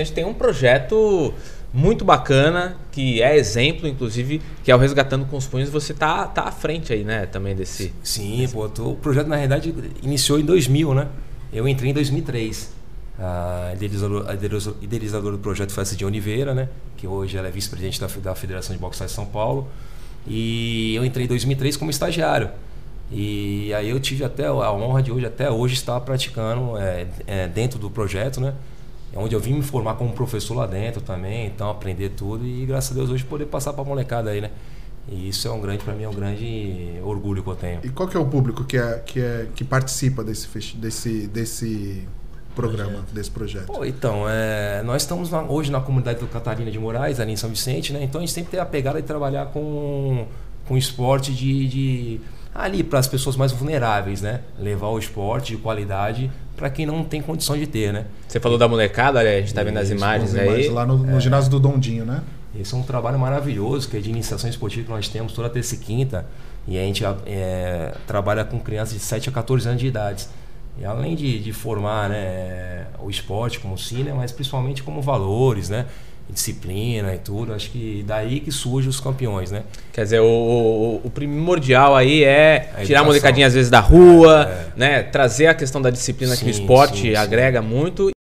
A gente tem um projeto muito bacana, que é exemplo, inclusive, que é o Resgatando com os Punhos. Você tá, tá à frente aí, né, também desse... Sim, desse... pô, tô, o projeto, na realidade, iniciou em 2000, né? Eu entrei em 2003. A idealizadora, a idealizadora do projeto foi a Cidinha Oliveira, né? Que hoje ela é vice-presidente da, da Federação de Boxe de São Paulo. E eu entrei em 2003 como estagiário. E aí eu tive até a honra de hoje, até hoje, estar praticando é, é, dentro do projeto, né? É onde eu vim me formar como professor lá dentro também, então aprender tudo e graças a Deus hoje poder passar para a molecada aí, né? E isso é um grande para mim é um grande orgulho que eu tenho. E qual que é o público que é que é que participa desse desse desse programa, projeto. desse projeto? Pô, então, é, nós estamos na, hoje na comunidade do Catarina de Moraes, ali em São Vicente, né? Então a gente sempre tem a pegada de trabalhar com com esporte de, de ali para as pessoas mais vulneráveis, né? Levar o esporte de qualidade para quem não tem condição de ter, né? Você falou da molecada, a gente está vendo as imagens aí. Lá no, no é, ginásio do Dondinho, né? Esse é um trabalho maravilhoso, que é de iniciação esportiva que nós temos toda terça e quinta. E a gente é, trabalha com crianças de 7 a 14 anos de idade. E além de, de formar né, o esporte como cine, mas principalmente como valores, né? disciplina e tudo. Acho que daí que surgem os campeões, né? Quer dizer, o, o, o primordial aí é a tirar a molecadinha às vezes da rua, é. né? Trazer a questão da disciplina sim, que o esporte sim, agrega sim. muito